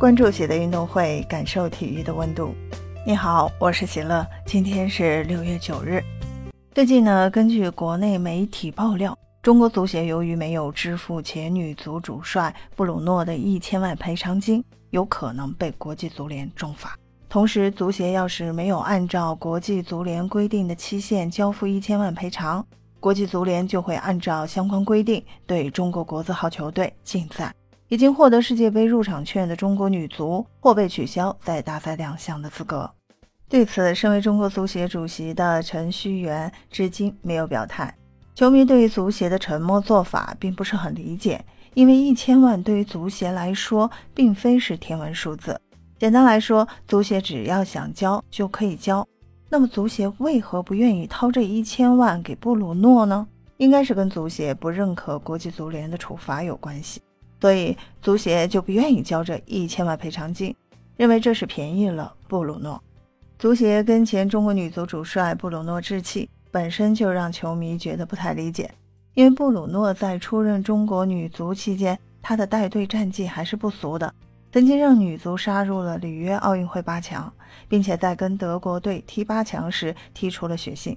关注喜乐运动会，感受体育的温度。你好，我是喜乐，今天是六月九日。最近呢，根据国内媒体爆料，中国足协由于没有支付前女足主帅布鲁诺的一千万赔偿金，有可能被国际足联重罚。同时，足协要是没有按照国际足联规定的期限交付一千万赔偿，国际足联就会按照相关规定对中国国字号球队禁赛。已经获得世界杯入场券的中国女足或被取消在大赛亮相的资格。对此，身为中国足协主席的陈戌源至今没有表态。球迷对于足协的沉默做法并不是很理解，因为一千万对于足协来说并非是天文数字。简单来说，足协只要想交就可以交。那么，足协为何不愿意掏这一千万给布鲁诺呢？应该是跟足协不认可国际足联的处罚有关系。所以足协就不愿意交这一千万赔偿金，认为这是便宜了布鲁诺。足协跟前中国女足主帅布鲁诺置气，本身就让球迷觉得不太理解。因为布鲁诺在出任中国女足期间，他的带队战绩还是不俗的，曾经让女足杀入了里约奥运会八强，并且在跟德国队踢八强时踢出了血性。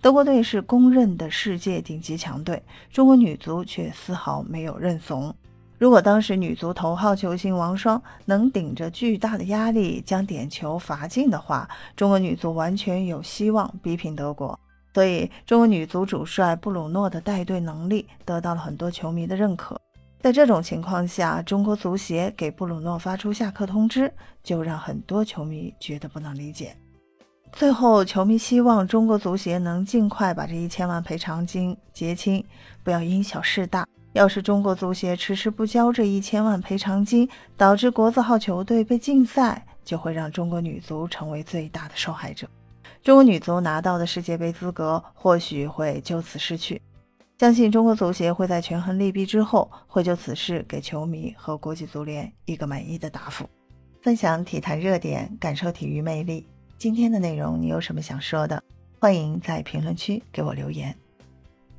德国队是公认的世界顶级强队，中国女足却丝毫没有认怂。如果当时女足头号球星王霜能顶着巨大的压力将点球罚进的话，中国女足完全有希望逼平德国。所以，中国女足主帅布鲁诺的带队能力得到了很多球迷的认可。在这种情况下，中国足协给布鲁诺发出下课通知，就让很多球迷觉得不能理解。最后，球迷希望中国足协能尽快把这一千万赔偿金结清，不要因小失大。要是中国足协迟迟不交这一千万赔偿金，导致国字号球队被禁赛，就会让中国女足成为最大的受害者。中国女足拿到的世界杯资格或许会就此失去。相信中国足协会在权衡利弊之后，会就此事给球迷和国际足联一个满意的答复。分享体坛热点，感受体育魅力。今天的内容你有什么想说的？欢迎在评论区给我留言。